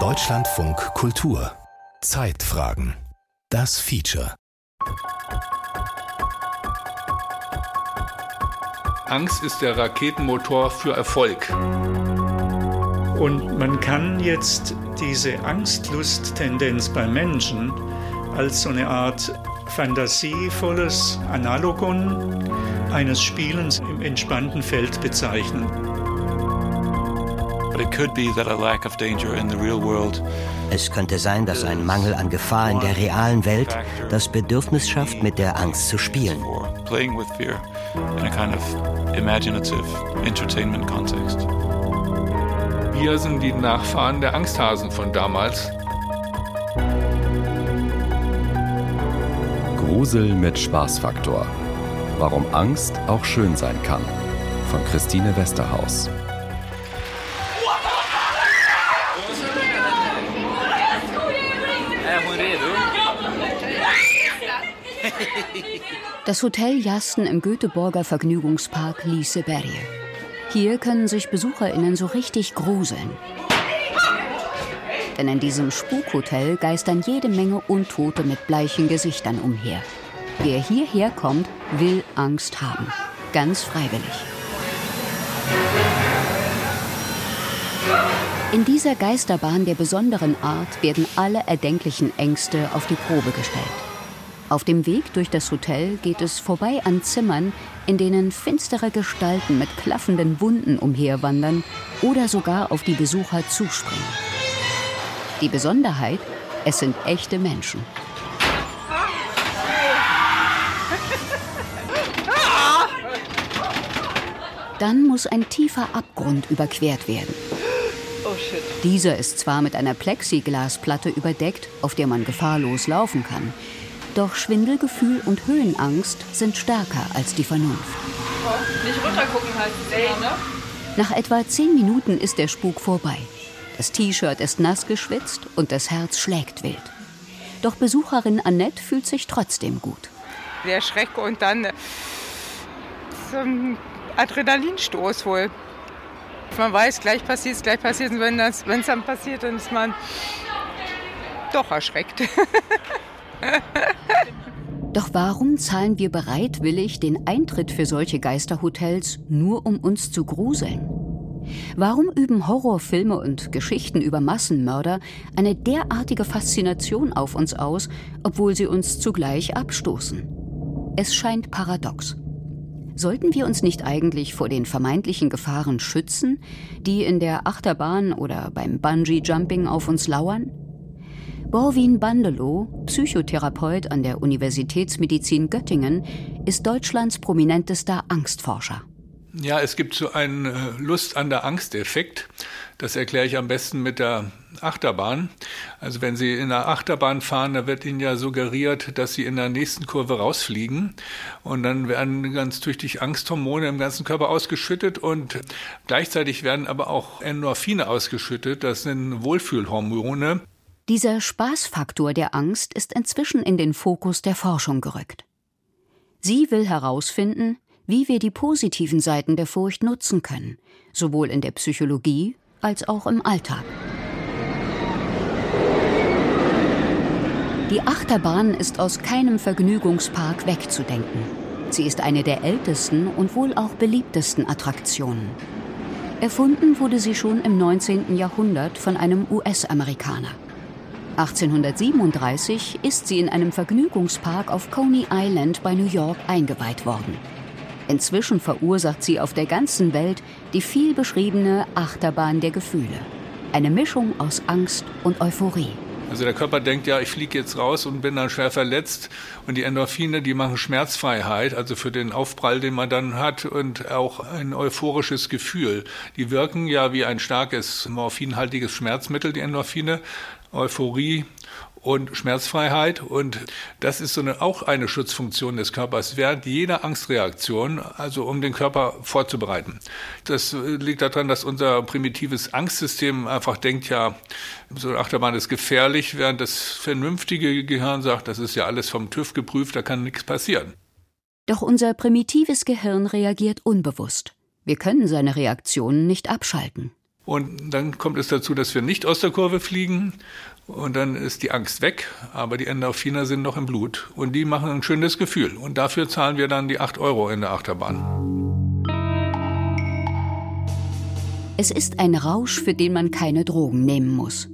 Deutschlandfunk Kultur Zeitfragen Das Feature Angst ist der Raketenmotor für Erfolg. Und man kann jetzt diese Angstlusttendenz beim Menschen als so eine Art fantasievolles Analogon eines Spielens im entspannten Feld bezeichnen. Es könnte sein, dass ein Mangel an Gefahr in der realen Welt das Bedürfnis schafft, mit der Angst zu spielen. Wir sind die Nachfahren der Angsthasen von damals. Grusel mit Spaßfaktor. Warum Angst auch schön sein kann. Von Christine Westerhaus. Das Hotel Jasten im Göteborger Vergnügungspark Liseberge. Hier können sich BesucherInnen so richtig gruseln. Denn in diesem Spukhotel geistern jede Menge Untote mit bleichen Gesichtern umher. Wer hierher kommt, will Angst haben. Ganz freiwillig. In dieser Geisterbahn der besonderen Art werden alle erdenklichen Ängste auf die Probe gestellt. Auf dem Weg durch das Hotel geht es vorbei an Zimmern, in denen finstere Gestalten mit klaffenden Wunden umherwandern oder sogar auf die Besucher zuspringen. Die Besonderheit, es sind echte Menschen. Dann muss ein tiefer Abgrund überquert werden. Dieser ist zwar mit einer Plexiglasplatte überdeckt, auf der man gefahrlos laufen kann. Doch Schwindelgefühl und Höhenangst sind stärker als die Vernunft. Nicht runtergucken halt. Ey, ne? Nach etwa zehn Minuten ist der Spuk vorbei. Das T-Shirt ist nass geschwitzt und das Herz schlägt wild. Doch Besucherin Annette fühlt sich trotzdem gut. Der Schreck und dann so ein Adrenalinstoß wohl. Man weiß, gleich passiert es, gleich passiert es. Wenn es dann passiert, dann ist man doch erschreckt. Doch warum zahlen wir bereitwillig den Eintritt für solche Geisterhotels nur um uns zu gruseln? Warum üben Horrorfilme und Geschichten über Massenmörder eine derartige Faszination auf uns aus, obwohl sie uns zugleich abstoßen? Es scheint paradox. Sollten wir uns nicht eigentlich vor den vermeintlichen Gefahren schützen, die in der Achterbahn oder beim Bungee-Jumping auf uns lauern? Borwin Bandelow, Psychotherapeut an der Universitätsmedizin Göttingen, ist Deutschlands prominentester Angstforscher. Ja, es gibt so einen äh, Lust an der Angst-Effekt. Das erkläre ich am besten mit der Achterbahn. Also wenn Sie in der Achterbahn fahren, da wird Ihnen ja suggeriert, dass Sie in der nächsten Kurve rausfliegen. Und dann werden ganz tüchtig Angsthormone im ganzen Körper ausgeschüttet und gleichzeitig werden aber auch Endorphine ausgeschüttet. Das sind Wohlfühlhormone. Dieser Spaßfaktor der Angst ist inzwischen in den Fokus der Forschung gerückt. Sie will herausfinden, wie wir die positiven Seiten der Furcht nutzen können, sowohl in der Psychologie als auch im Alltag. Die Achterbahn ist aus keinem Vergnügungspark wegzudenken. Sie ist eine der ältesten und wohl auch beliebtesten Attraktionen. Erfunden wurde sie schon im 19. Jahrhundert von einem US-Amerikaner. 1837 ist sie in einem Vergnügungspark auf Coney Island bei New York eingeweiht worden. Inzwischen verursacht sie auf der ganzen Welt die viel beschriebene Achterbahn der Gefühle. Eine Mischung aus Angst und Euphorie. Also der Körper denkt, ja, ich fliege jetzt raus und bin dann schwer verletzt. Und die Endorphine, die machen Schmerzfreiheit, also für den Aufprall, den man dann hat und auch ein euphorisches Gefühl. Die wirken ja wie ein starkes morphinhaltiges Schmerzmittel, die Endorphine. Euphorie und Schmerzfreiheit. Und das ist so eine, auch eine Schutzfunktion des Körpers während jeder Angstreaktion, also um den Körper vorzubereiten. Das liegt daran, dass unser primitives Angstsystem einfach denkt, ja, so eine Achterbahn ist gefährlich, während das vernünftige Gehirn sagt, das ist ja alles vom TÜV geprüft, da kann nichts passieren. Doch unser primitives Gehirn reagiert unbewusst. Wir können seine Reaktionen nicht abschalten. Und dann kommt es dazu, dass wir nicht aus der Kurve fliegen. Und dann ist die Angst weg, aber die Endorphine sind noch im Blut. Und die machen ein schönes Gefühl. Und dafür zahlen wir dann die 8 Euro in der Achterbahn. Es ist ein Rausch, für den man keine Drogen nehmen muss.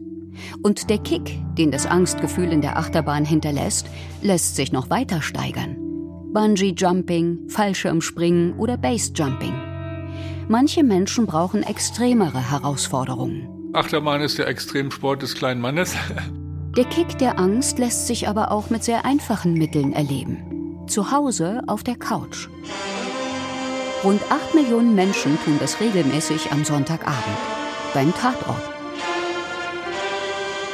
Und der Kick, den das Angstgefühl in der Achterbahn hinterlässt, lässt sich noch weiter steigern. Bungee-Jumping, Fallschirmspringen oder Base-Jumping. Manche Menschen brauchen extremere Herausforderungen. Achterbahn ist der Extremsport des kleinen Mannes. Der Kick der Angst lässt sich aber auch mit sehr einfachen Mitteln erleben. Zu Hause auf der Couch. Rund 8 Millionen Menschen tun das regelmäßig am Sonntagabend. Beim Tatort.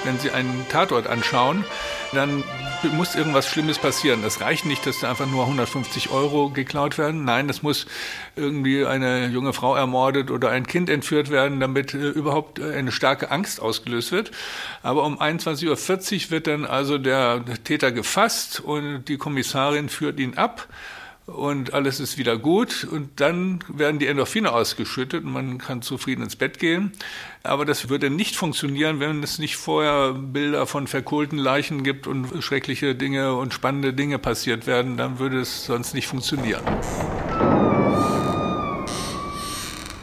Wenn Sie einen Tatort anschauen, dann muss irgendwas Schlimmes passieren. Das reicht nicht, dass da einfach nur 150 Euro geklaut werden. Nein, es muss irgendwie eine junge Frau ermordet oder ein Kind entführt werden, damit äh, überhaupt eine starke Angst ausgelöst wird. Aber um 21.40 Uhr wird dann also der Täter gefasst und die Kommissarin führt ihn ab und alles ist wieder gut und dann werden die Endorphine ausgeschüttet und man kann zufrieden ins Bett gehen. Aber das würde nicht funktionieren, wenn es nicht vorher Bilder von verkohlten Leichen gibt und schreckliche Dinge und spannende Dinge passiert werden, dann würde es sonst nicht funktionieren.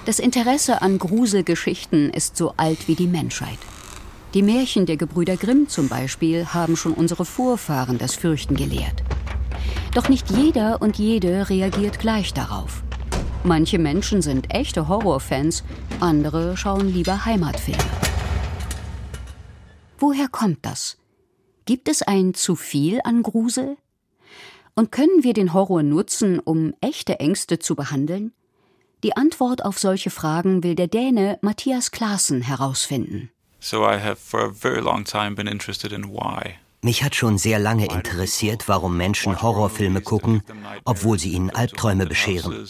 Das Interesse an Gruselgeschichten ist so alt wie die Menschheit. Die Märchen der Gebrüder Grimm zum Beispiel haben schon unsere Vorfahren das Fürchten gelehrt. Doch nicht jeder und jede reagiert gleich darauf. Manche Menschen sind echte Horrorfans, andere schauen lieber Heimatfilme. Woher kommt das? Gibt es ein zu viel an Grusel? Und können wir den Horror nutzen, um echte Ängste zu behandeln? Die Antwort auf solche Fragen will der Däne Matthias Klaassen herausfinden. So I have for a very long time been interested in why mich hat schon sehr lange interessiert, warum Menschen Horrorfilme gucken, obwohl sie ihnen Albträume bescheren.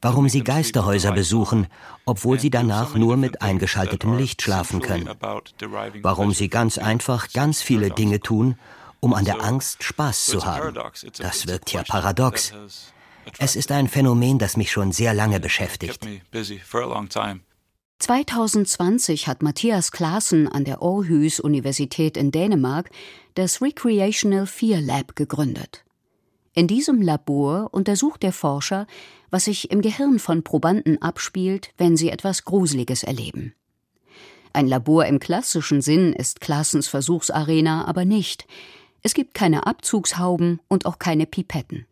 Warum sie Geisterhäuser besuchen, obwohl sie danach nur mit eingeschaltetem Licht schlafen können. Warum sie ganz einfach ganz viele Dinge tun, um an der Angst Spaß zu haben. Das wirkt ja paradox. Es ist ein Phänomen, das mich schon sehr lange beschäftigt. 2020 hat Matthias Klaassen an der Aarhus Universität in Dänemark das Recreational Fear Lab gegründet. In diesem Labor untersucht der Forscher, was sich im Gehirn von Probanden abspielt, wenn sie etwas Gruseliges erleben. Ein Labor im klassischen Sinn ist Klassens Versuchsarena aber nicht. Es gibt keine Abzugshauben und auch keine Pipetten.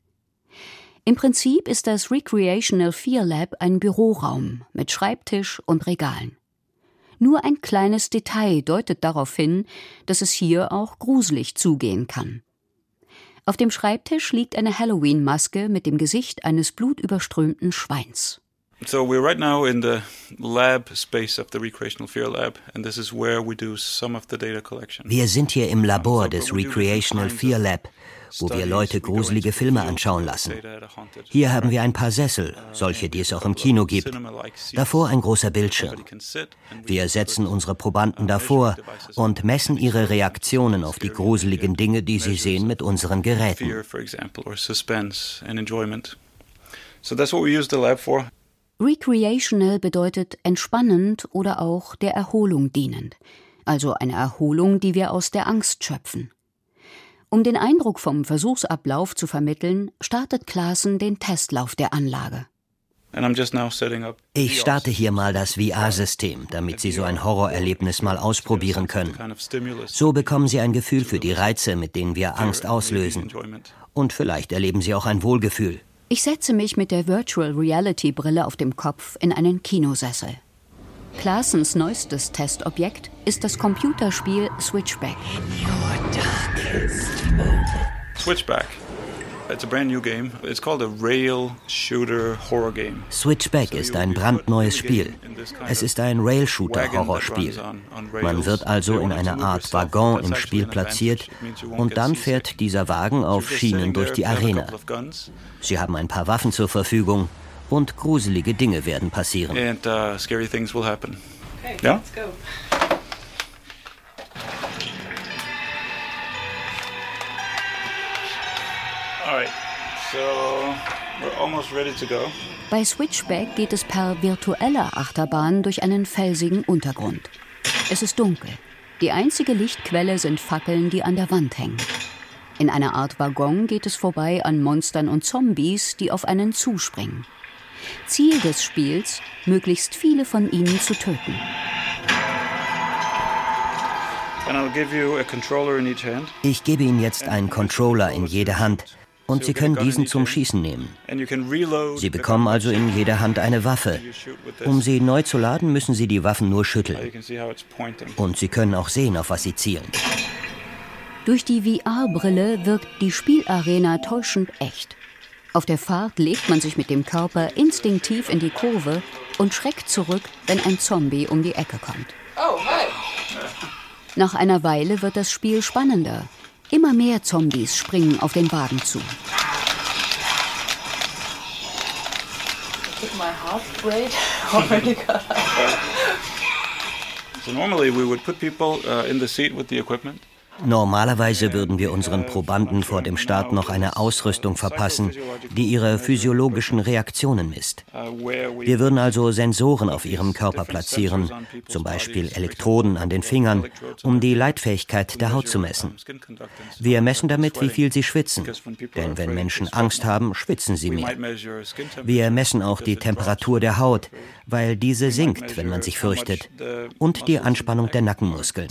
Im Prinzip ist das Recreational Fear Lab ein Büroraum mit Schreibtisch und Regalen. Nur ein kleines Detail deutet darauf hin, dass es hier auch gruselig zugehen kann. Auf dem Schreibtisch liegt eine Halloween-Maske mit dem Gesicht eines blutüberströmten Schweins. So we're right now in the lab space of the Recreational Fear Lab and this is where we do some of the data collection. Wir sind hier im Labor des Recreational Fear Lab wo wir Leute gruselige Filme anschauen lassen. Hier haben wir ein paar Sessel, solche, die es auch im Kino gibt. Davor ein großer Bildschirm. Wir setzen unsere Probanden davor und messen ihre Reaktionen auf die gruseligen Dinge, die sie sehen, mit unseren Geräten. Recreational bedeutet entspannend oder auch der Erholung dienend. Also eine Erholung, die wir aus der Angst schöpfen. Um den Eindruck vom Versuchsablauf zu vermitteln, startet Klaassen den Testlauf der Anlage. Ich starte hier mal das VR-System, damit Sie so ein Horrorerlebnis mal ausprobieren können. So bekommen Sie ein Gefühl für die Reize, mit denen wir Angst auslösen. Und vielleicht erleben Sie auch ein Wohlgefühl. Ich setze mich mit der Virtual Reality Brille auf dem Kopf in einen Kinosessel. Klaassens neuestes Testobjekt ist das Computerspiel Switchback. Switchback. It's a brand new game. It's called a rail shooter horror game. Switchback ist ein brandneues Spiel. Es ist ein Rail-Shooter-Horrorspiel. Man wird also in einer Art Waggon im Spiel platziert und dann fährt dieser Wagen auf Schienen durch die Arena. Sie haben ein paar Waffen zur Verfügung und gruselige Dinge werden passieren. And, uh, scary things will happen. Okay, yeah? let's go. All right. So Bei Switchback geht es per virtueller Achterbahn durch einen felsigen Untergrund. Es ist dunkel. Die einzige Lichtquelle sind Fackeln, die an der Wand hängen. In einer Art Waggon geht es vorbei an Monstern und Zombies, die auf einen zuspringen. Ziel des Spiels, möglichst viele von ihnen zu töten. Ich gebe Ihnen jetzt einen Controller in jede Hand und Sie können diesen zum Schießen nehmen. Sie bekommen also in jeder Hand eine Waffe. Um sie neu zu laden, müssen Sie die Waffen nur schütteln. Und Sie können auch sehen, auf was Sie zielen. Durch die VR-Brille wirkt die Spielarena täuschend echt. Auf der Fahrt legt man sich mit dem Körper instinktiv in die Kurve und schreckt zurück, wenn ein Zombie um die Ecke kommt. Oh, hi. Nach einer Weile wird das Spiel spannender. Immer mehr Zombies springen auf den Wagen zu. So normally we would put people uh, in the seat with the equipment. Normalerweise würden wir unseren Probanden vor dem Start noch eine Ausrüstung verpassen, die ihre physiologischen Reaktionen misst. Wir würden also Sensoren auf ihrem Körper platzieren, zum Beispiel Elektroden an den Fingern, um die Leitfähigkeit der Haut zu messen. Wir messen damit, wie viel sie schwitzen, denn wenn Menschen Angst haben, schwitzen sie mehr. Wir messen auch die Temperatur der Haut, weil diese sinkt, wenn man sich fürchtet, und die Anspannung der Nackenmuskeln.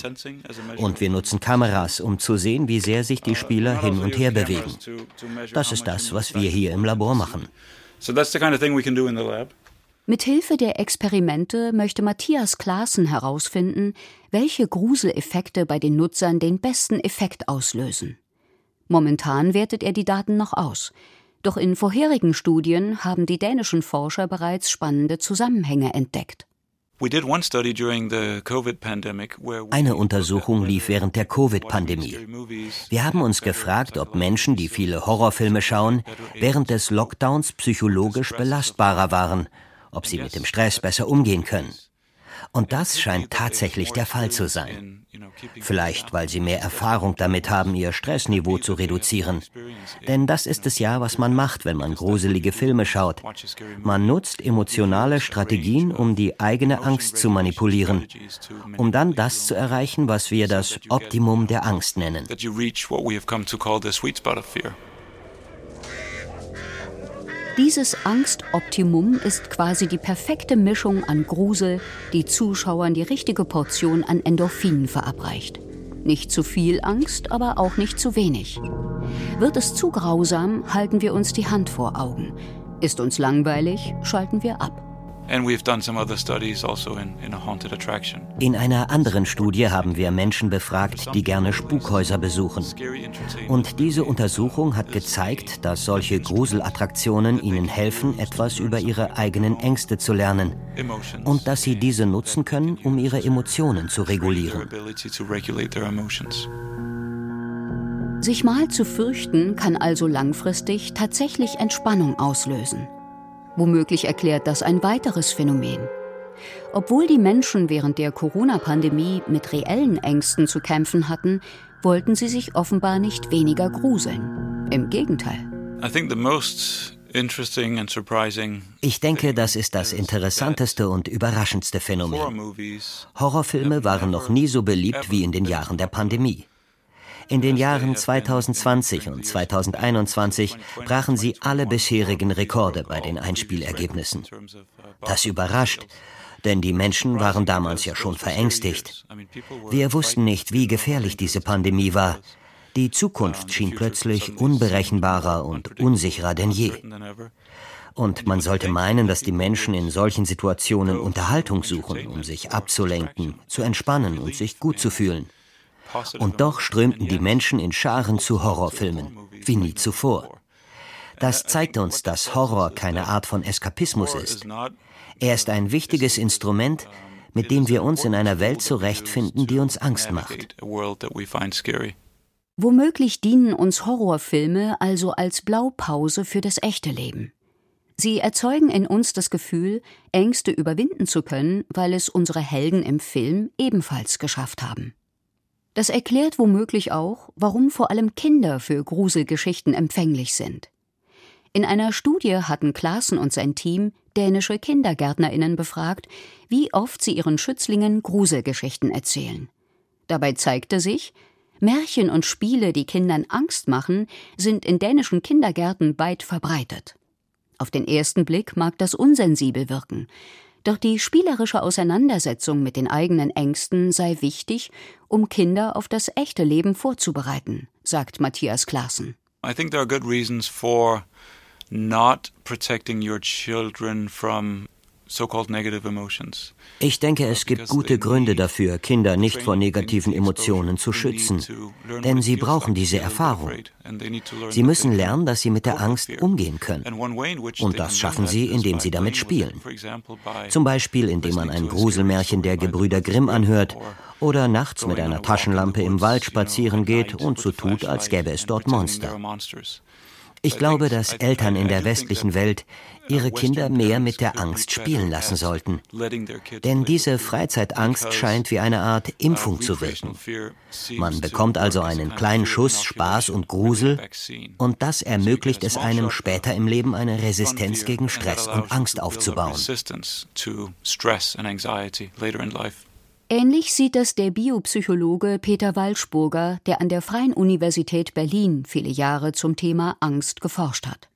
Und wir nutzen Kameras, um zu sehen, wie sehr sich die Spieler hin und her bewegen. Das ist das, was wir hier im Labor machen. Mit Hilfe der Experimente möchte Matthias Klaassen herausfinden, welche Gruseleffekte bei den Nutzern den besten Effekt auslösen. Momentan wertet er die Daten noch aus. Doch in vorherigen Studien haben die dänischen Forscher bereits spannende Zusammenhänge entdeckt. Eine Untersuchung lief während der Covid-Pandemie. Wir haben uns gefragt, ob Menschen, die viele Horrorfilme schauen, während des Lockdowns psychologisch belastbarer waren, ob sie mit dem Stress besser umgehen können. Und das scheint tatsächlich der Fall zu sein. Vielleicht, weil sie mehr Erfahrung damit haben, ihr Stressniveau zu reduzieren. Denn das ist es ja, was man macht, wenn man gruselige Filme schaut. Man nutzt emotionale Strategien, um die eigene Angst zu manipulieren, um dann das zu erreichen, was wir das Optimum der Angst nennen. Dieses Angstoptimum ist quasi die perfekte Mischung an Grusel, die Zuschauern die richtige Portion an Endorphinen verabreicht. Nicht zu viel Angst, aber auch nicht zu wenig. Wird es zu grausam, halten wir uns die Hand vor Augen. Ist uns langweilig, schalten wir ab. Also in einer anderen Studie haben wir Menschen befragt, die gerne Spukhäuser besuchen. Und diese Untersuchung hat gezeigt, dass solche Gruselattraktionen ihnen helfen, etwas über ihre eigenen Ängste zu lernen. Und dass sie diese nutzen können, um ihre Emotionen zu regulieren. Sich mal zu fürchten kann also langfristig tatsächlich Entspannung auslösen. Womöglich erklärt das ein weiteres Phänomen. Obwohl die Menschen während der Corona-Pandemie mit reellen Ängsten zu kämpfen hatten, wollten sie sich offenbar nicht weniger gruseln. Im Gegenteil. Ich denke, das ist das interessanteste und überraschendste Phänomen. Horrorfilme waren noch nie so beliebt wie in den Jahren der Pandemie. In den Jahren 2020 und 2021 brachen sie alle bisherigen Rekorde bei den Einspielergebnissen. Das überrascht, denn die Menschen waren damals ja schon verängstigt. Wir wussten nicht, wie gefährlich diese Pandemie war. Die Zukunft schien plötzlich unberechenbarer und unsicherer denn je. Und man sollte meinen, dass die Menschen in solchen Situationen Unterhaltung suchen, um sich abzulenken, zu entspannen und sich gut zu fühlen. Und doch strömten die Menschen in Scharen zu Horrorfilmen, wie nie zuvor. Das zeigt uns, dass Horror keine Art von Eskapismus ist. Er ist ein wichtiges Instrument, mit dem wir uns in einer Welt zurechtfinden, die uns Angst macht. Womöglich dienen uns Horrorfilme also als Blaupause für das echte Leben. Sie erzeugen in uns das Gefühl, Ängste überwinden zu können, weil es unsere Helden im Film ebenfalls geschafft haben. Das erklärt womöglich auch, warum vor allem Kinder für Gruselgeschichten empfänglich sind. In einer Studie hatten Klaassen und sein Team dänische Kindergärtnerinnen befragt, wie oft sie ihren Schützlingen Gruselgeschichten erzählen. Dabei zeigte sich, Märchen und Spiele, die Kindern Angst machen, sind in dänischen Kindergärten weit verbreitet. Auf den ersten Blick mag das unsensibel wirken, doch die spielerische Auseinandersetzung mit den eigenen Ängsten sei wichtig, um Kinder auf das echte Leben vorzubereiten, sagt Matthias Klaassen. I think there are good reasons for not protecting your children from ich denke, es gibt gute Gründe dafür, Kinder nicht vor negativen Emotionen zu schützen, denn sie brauchen diese Erfahrung. Sie müssen lernen, dass sie mit der Angst umgehen können. Und das schaffen sie, indem sie damit spielen. Zum Beispiel, indem man ein Gruselmärchen der Gebrüder Grimm anhört oder nachts mit einer Taschenlampe im Wald spazieren geht und so tut, als gäbe es dort Monster. Ich glaube, dass Eltern in der westlichen Welt ihre Kinder mehr mit der Angst spielen lassen sollten. Denn diese Freizeitangst scheint wie eine Art Impfung zu wirken. Man bekommt also einen kleinen Schuss Spaß und Grusel und das ermöglicht es einem später im Leben eine Resistenz gegen Stress und Angst aufzubauen. Ähnlich sieht es der Biopsychologe Peter Walschburger, der an der Freien Universität Berlin viele Jahre zum Thema Angst geforscht hat.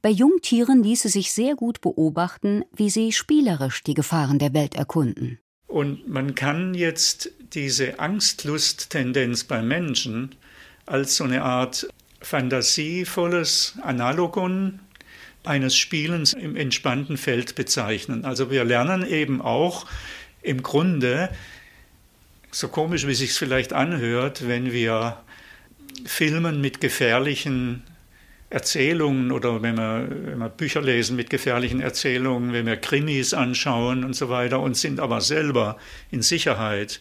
Bei Jungtieren ließe sich sehr gut beobachten, wie sie spielerisch die Gefahren der Welt erkunden. Und man kann jetzt diese Angstlusttendenz beim Menschen als so eine Art fantasievolles Analogon eines Spielens im entspannten Feld bezeichnen. Also wir lernen eben auch, im Grunde, so komisch wie sich vielleicht anhört, wenn wir filmen mit gefährlichen Erzählungen oder wenn wir, wenn wir Bücher lesen mit gefährlichen Erzählungen, wenn wir Krimis anschauen und so weiter und sind aber selber in Sicherheit,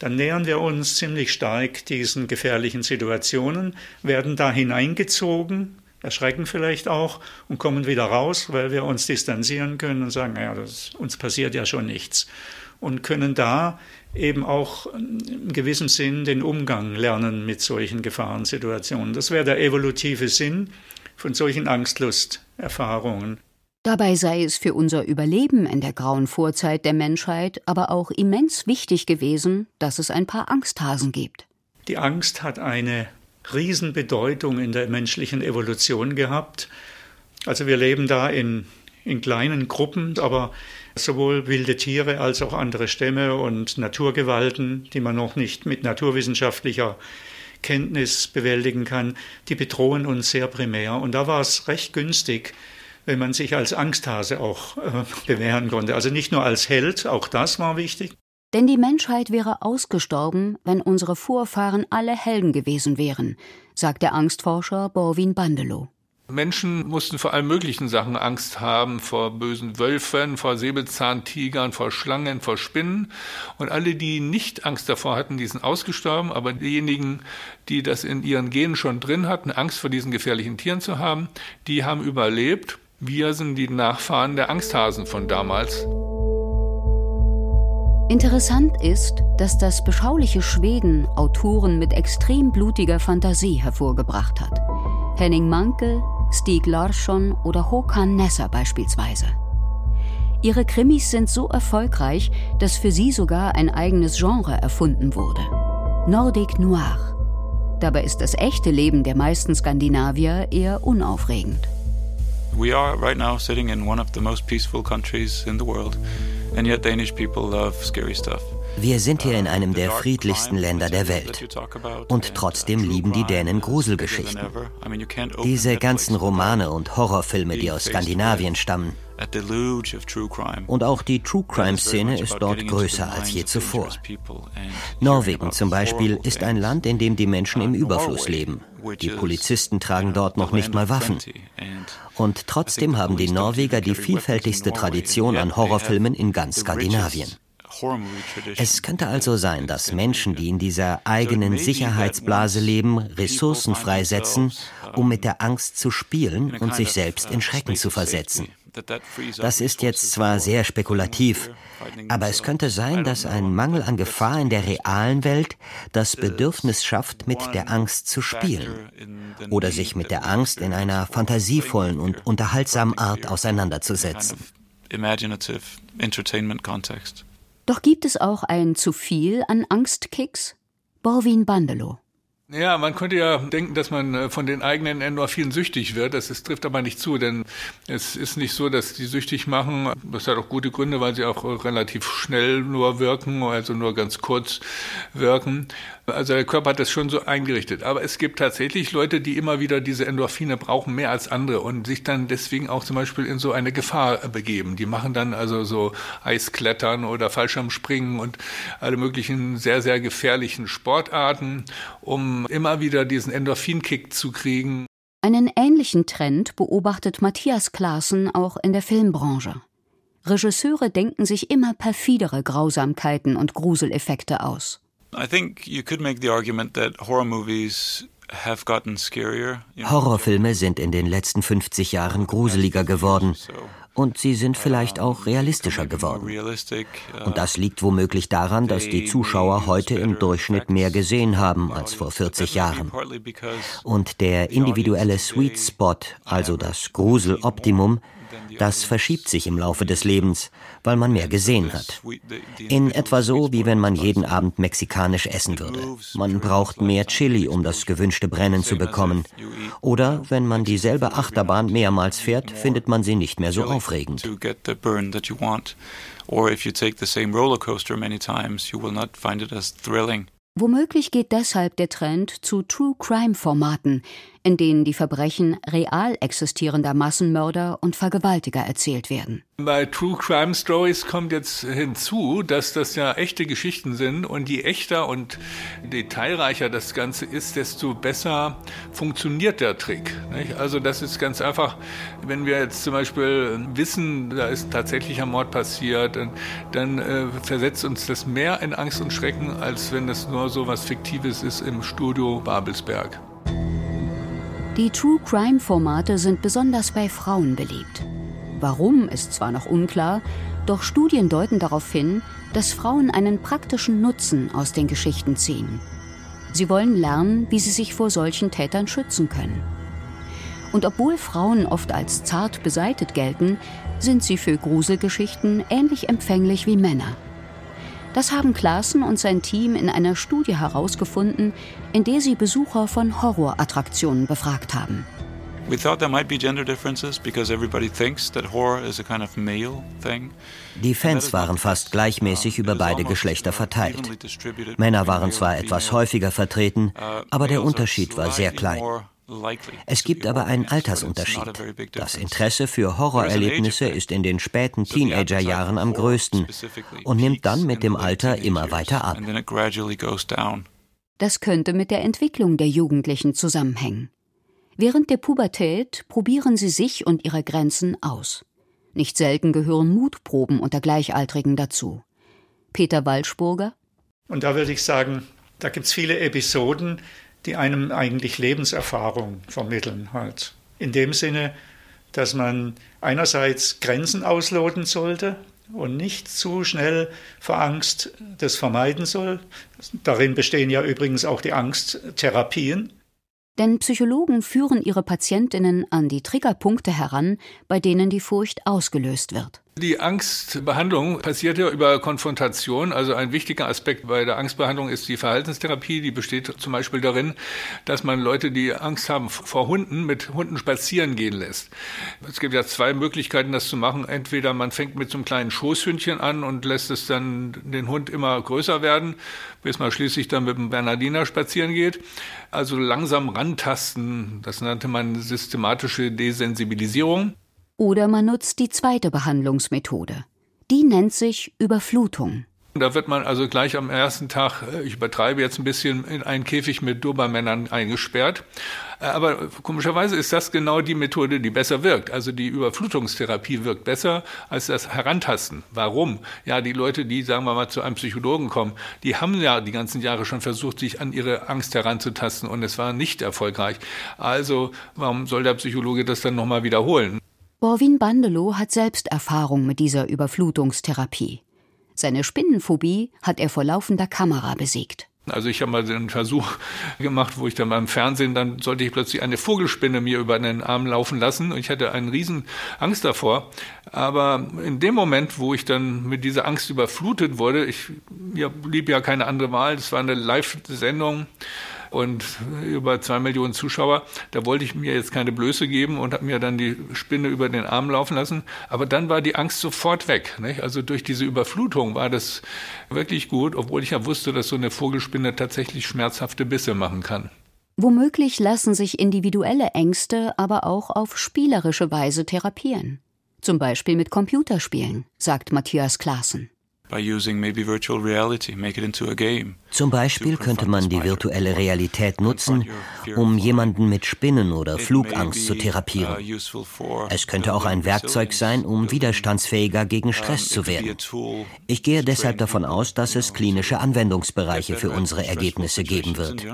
dann nähern wir uns ziemlich stark diesen gefährlichen Situationen, werden da hineingezogen, erschrecken vielleicht auch und kommen wieder raus, weil wir uns distanzieren können und sagen, naja, das, uns passiert ja schon nichts und können da eben auch in gewissem Sinn den Umgang lernen mit solchen Gefahrensituationen. Das wäre der evolutive Sinn von solchen Angstlusterfahrungen. Dabei sei es für unser Überleben in der grauen Vorzeit der Menschheit aber auch immens wichtig gewesen, dass es ein paar Angsthasen gibt. Die Angst hat eine Riesenbedeutung in der menschlichen Evolution gehabt. Also wir leben da in, in kleinen Gruppen, aber sowohl wilde Tiere als auch andere Stämme und Naturgewalten, die man noch nicht mit naturwissenschaftlicher Kenntnis bewältigen kann, die bedrohen uns sehr primär. Und da war es recht günstig, wenn man sich als Angsthase auch äh, bewähren konnte. Also nicht nur als Held, auch das war wichtig. Denn die Menschheit wäre ausgestorben, wenn unsere Vorfahren alle Helden gewesen wären, sagt der Angstforscher Borwin Bandelow. Menschen mussten vor allen möglichen Sachen Angst haben, vor bösen Wölfen, vor Säbelzahntigern, vor Schlangen, vor Spinnen. Und alle, die nicht Angst davor hatten, die sind ausgestorben. Aber diejenigen, die das in ihren Genen schon drin hatten, Angst vor diesen gefährlichen Tieren zu haben, die haben überlebt. Wir sind die Nachfahren der Angsthasen von damals. Interessant ist, dass das beschauliche Schweden Autoren mit extrem blutiger Fantasie hervorgebracht hat. Henning Mankel, Stieg Larsson oder Håkan Nesser beispielsweise. Ihre Krimis sind so erfolgreich, dass für sie sogar ein eigenes Genre erfunden wurde. Nordic Noir. Dabei ist das echte Leben der meisten Skandinavier eher unaufregend. We are right now sitting in one of the most peaceful countries in the world, and yet Danish people love scary stuff. Wir sind hier in einem der friedlichsten Länder der Welt. Und trotzdem lieben die Dänen Gruselgeschichten. Diese ganzen Romane und Horrorfilme, die aus Skandinavien stammen. Und auch die True Crime-Szene ist dort größer als je zuvor. Norwegen zum Beispiel ist ein Land, in dem die Menschen im Überfluss leben. Die Polizisten tragen dort noch nicht mal Waffen. Und trotzdem haben die Norweger die vielfältigste Tradition an Horrorfilmen in ganz Skandinavien. Es könnte also sein, dass Menschen, die in dieser eigenen Sicherheitsblase leben, Ressourcen freisetzen, um mit der Angst zu spielen und sich selbst in Schrecken zu versetzen. Das ist jetzt zwar sehr spekulativ, aber es könnte sein, dass ein Mangel an Gefahr in der realen Welt das Bedürfnis schafft, mit der Angst zu spielen oder sich mit der Angst in einer fantasievollen und unterhaltsamen Art auseinanderzusetzen. Doch gibt es auch ein zu viel an Angstkicks? Borwin Bandelow. Ja, man könnte ja denken, dass man äh, von den eigenen Endorphinen süchtig wird. Das ist, trifft aber nicht zu, denn es ist nicht so, dass die süchtig machen. Das hat auch gute Gründe, weil sie auch relativ schnell nur wirken, also nur ganz kurz wirken. Also der Körper hat das schon so eingerichtet. Aber es gibt tatsächlich Leute, die immer wieder diese Endorphine brauchen, mehr als andere und sich dann deswegen auch zum Beispiel in so eine Gefahr begeben. Die machen dann also so Eisklettern oder Fallschirmspringen und alle möglichen sehr, sehr gefährlichen Sportarten, um immer wieder diesen Endorphinkick zu kriegen. Einen ähnlichen Trend beobachtet Matthias Klaassen auch in der Filmbranche. Regisseure denken sich immer perfidere Grausamkeiten und Gruseleffekte aus. Horrorfilme sind in den letzten 50 Jahren gruseliger geworden und sie sind vielleicht auch realistischer geworden. Uh, und das liegt womöglich daran, dass die Zuschauer heute im Durchschnitt mehr gesehen haben als vor 40 Jahren. Und der individuelle Sweet Spot, also das Gruseloptimum, das verschiebt sich im Laufe des Lebens, weil man mehr gesehen hat. In etwa so, wie wenn man jeden Abend mexikanisch essen würde. Man braucht mehr Chili, um das gewünschte Brennen zu bekommen. Oder wenn man dieselbe Achterbahn mehrmals fährt, findet man sie nicht mehr so aufregend. Womöglich geht deshalb der Trend zu True Crime Formaten, in denen die Verbrechen real existierender Massenmörder und Vergewaltiger erzählt werden. Bei True Crime Stories kommt jetzt hinzu, dass das ja echte Geschichten sind und je echter und detailreicher das Ganze ist, desto besser funktioniert der Trick. Nicht? Also das ist ganz einfach, wenn wir jetzt zum Beispiel wissen, da ist tatsächlich ein Mord passiert, dann, äh, versetzt uns das mehr in Angst und Schrecken, als wenn das nur so was Fiktives ist im Studio Babelsberg. Die True Crime Formate sind besonders bei Frauen beliebt. Warum ist zwar noch unklar, doch Studien deuten darauf hin, dass Frauen einen praktischen Nutzen aus den Geschichten ziehen. Sie wollen lernen, wie sie sich vor solchen Tätern schützen können. Und obwohl Frauen oft als zart beseitet gelten, sind sie für Gruselgeschichten ähnlich empfänglich wie Männer. Das haben Klaassen und sein Team in einer Studie herausgefunden, in der sie Besucher von Horrorattraktionen befragt haben. We thought there might be gender differences because everybody thinks that horror is a kind of male thing. Die Fans waren fast gleichmäßig über beide Geschlechter verteilt. Männer waren zwar etwas häufiger vertreten, uh, aber der Unterschied war sehr klein. Es gibt aber einen Altersunterschied. Das Interesse für Horrorerlebnisse ist in den späten Teenagerjahren am größten und nimmt dann mit dem Alter immer weiter ab. Das könnte mit der Entwicklung der Jugendlichen zusammenhängen. Während der Pubertät probieren sie sich und ihre Grenzen aus. Nicht selten gehören Mutproben unter Gleichaltrigen dazu. Peter Walschburger. Und da würde ich sagen, da gibt es viele Episoden, die einem eigentlich Lebenserfahrung vermitteln halt. In dem Sinne, dass man einerseits Grenzen ausloten sollte und nicht zu schnell vor Angst das vermeiden soll. Darin bestehen ja übrigens auch die Angsttherapien. Denn Psychologen führen ihre Patientinnen an die Triggerpunkte heran, bei denen die Furcht ausgelöst wird. Die Angstbehandlung passiert ja über Konfrontation. Also ein wichtiger Aspekt bei der Angstbehandlung ist die Verhaltenstherapie. Die besteht zum Beispiel darin, dass man Leute, die Angst haben vor Hunden, mit Hunden spazieren gehen lässt. Es gibt ja zwei Möglichkeiten, das zu machen. Entweder man fängt mit so einem kleinen Schoßhündchen an und lässt es dann den Hund immer größer werden, bis man schließlich dann mit dem Bernardiner spazieren geht. Also langsam rantasten. Das nannte man systematische Desensibilisierung. Oder man nutzt die zweite Behandlungsmethode. Die nennt sich Überflutung. Da wird man also gleich am ersten Tag, äh, ich übertreibe jetzt ein bisschen, in einen Käfig mit Dobermännern eingesperrt. Äh, aber komischerweise ist das genau die Methode, die besser wirkt. Also die Überflutungstherapie wirkt besser als das Herantasten. Warum? Ja, die Leute, die, sagen wir mal, zu einem Psychologen kommen, die haben ja die ganzen Jahre schon versucht, sich an ihre Angst heranzutasten und es war nicht erfolgreich. Also warum soll der Psychologe das dann nochmal wiederholen? Borwin Bandelow hat selbst Erfahrung mit dieser Überflutungstherapie. Seine Spinnenphobie hat er vor laufender Kamera besiegt. Also ich habe mal den Versuch gemacht, wo ich dann beim Fernsehen, dann sollte ich plötzlich eine Vogelspinne mir über den Arm laufen lassen und ich hatte einen riesen Angst davor. Aber in dem Moment, wo ich dann mit dieser Angst überflutet wurde, ich mir blieb ja keine andere Wahl, das war eine Live-Sendung, und über zwei Millionen Zuschauer. Da wollte ich mir jetzt keine Blöße geben und habe mir dann die Spinne über den Arm laufen lassen. Aber dann war die Angst sofort weg. Nicht? Also durch diese Überflutung war das wirklich gut, obwohl ich ja wusste, dass so eine Vogelspinne tatsächlich schmerzhafte Bisse machen kann. Womöglich lassen sich individuelle Ängste aber auch auf spielerische Weise therapieren. Zum Beispiel mit Computerspielen, sagt Matthias Klaassen. Zum Beispiel könnte man die virtuelle Realität nutzen, um jemanden mit Spinnen oder Flugangst zu therapieren. Uh, es könnte auch ein Werkzeug sein, um widerstandsfähiger gegen Stress zu werden. Ich gehe deshalb davon aus, dass es klinische Anwendungsbereiche für unsere Ergebnisse geben wird.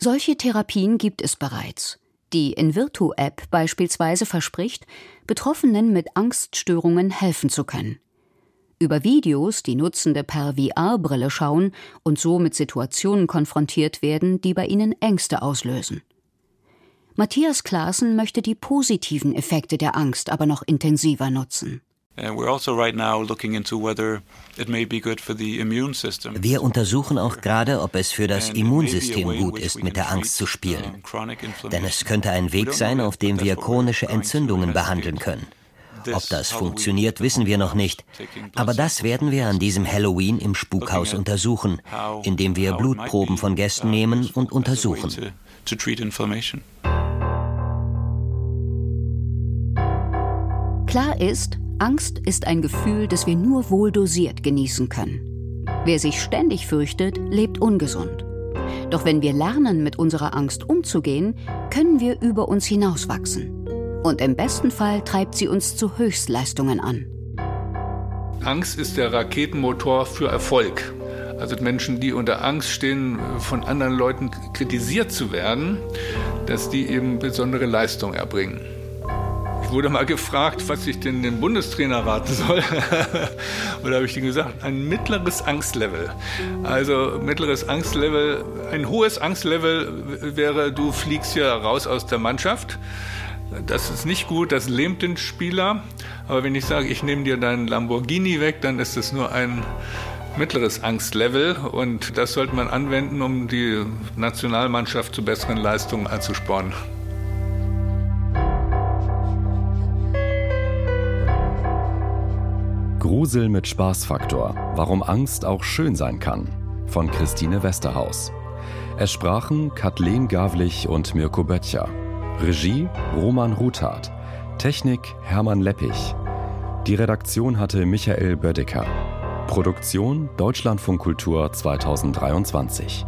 Solche Therapien gibt es bereits. Die Invirtu-App beispielsweise verspricht, Betroffenen mit Angststörungen helfen zu können. Über Videos, die Nutzende per VR-Brille schauen und so mit Situationen konfrontiert werden, die bei ihnen Ängste auslösen. Matthias Klaassen möchte die positiven Effekte der Angst aber noch intensiver nutzen. Also Wir untersuchen auch gerade, ob es für das Immunsystem gut ist, mit der Angst zu spielen. Denn es könnte ein Weg sein, auf dem wir chronische Entzündungen behandeln können. Ob das funktioniert, wissen wir noch nicht. Aber das werden wir an diesem Halloween im Spukhaus untersuchen, indem wir Blutproben von Gästen nehmen und untersuchen. Klar ist, Angst ist ein Gefühl, das wir nur wohl dosiert genießen können. Wer sich ständig fürchtet, lebt ungesund. Doch wenn wir lernen, mit unserer Angst umzugehen, können wir über uns hinauswachsen. Und im besten Fall treibt sie uns zu Höchstleistungen an. Angst ist der Raketenmotor für Erfolg. Also Menschen, die unter Angst stehen, von anderen Leuten kritisiert zu werden, dass die eben besondere Leistung erbringen. Wurde mal gefragt, was ich denn den Bundestrainer raten soll. Und da habe ich ihm gesagt, ein mittleres Angstlevel. Also mittleres Angstlevel, ein hohes Angstlevel wäre, du fliegst ja raus aus der Mannschaft. Das ist nicht gut, das lähmt den Spieler. Aber wenn ich sage, ich nehme dir deinen Lamborghini weg, dann ist das nur ein mittleres Angstlevel und das sollte man anwenden, um die Nationalmannschaft zu besseren Leistungen anzuspornen. Grusel mit Spaßfaktor. Warum Angst auch schön sein kann. Von Christine Westerhaus. Es sprachen Kathleen Gavlich und Mirko Böttcher. Regie Roman Ruthardt. Technik Hermann Leppich. Die Redaktion hatte Michael Bödecker. Produktion Deutschlandfunk Kultur 2023.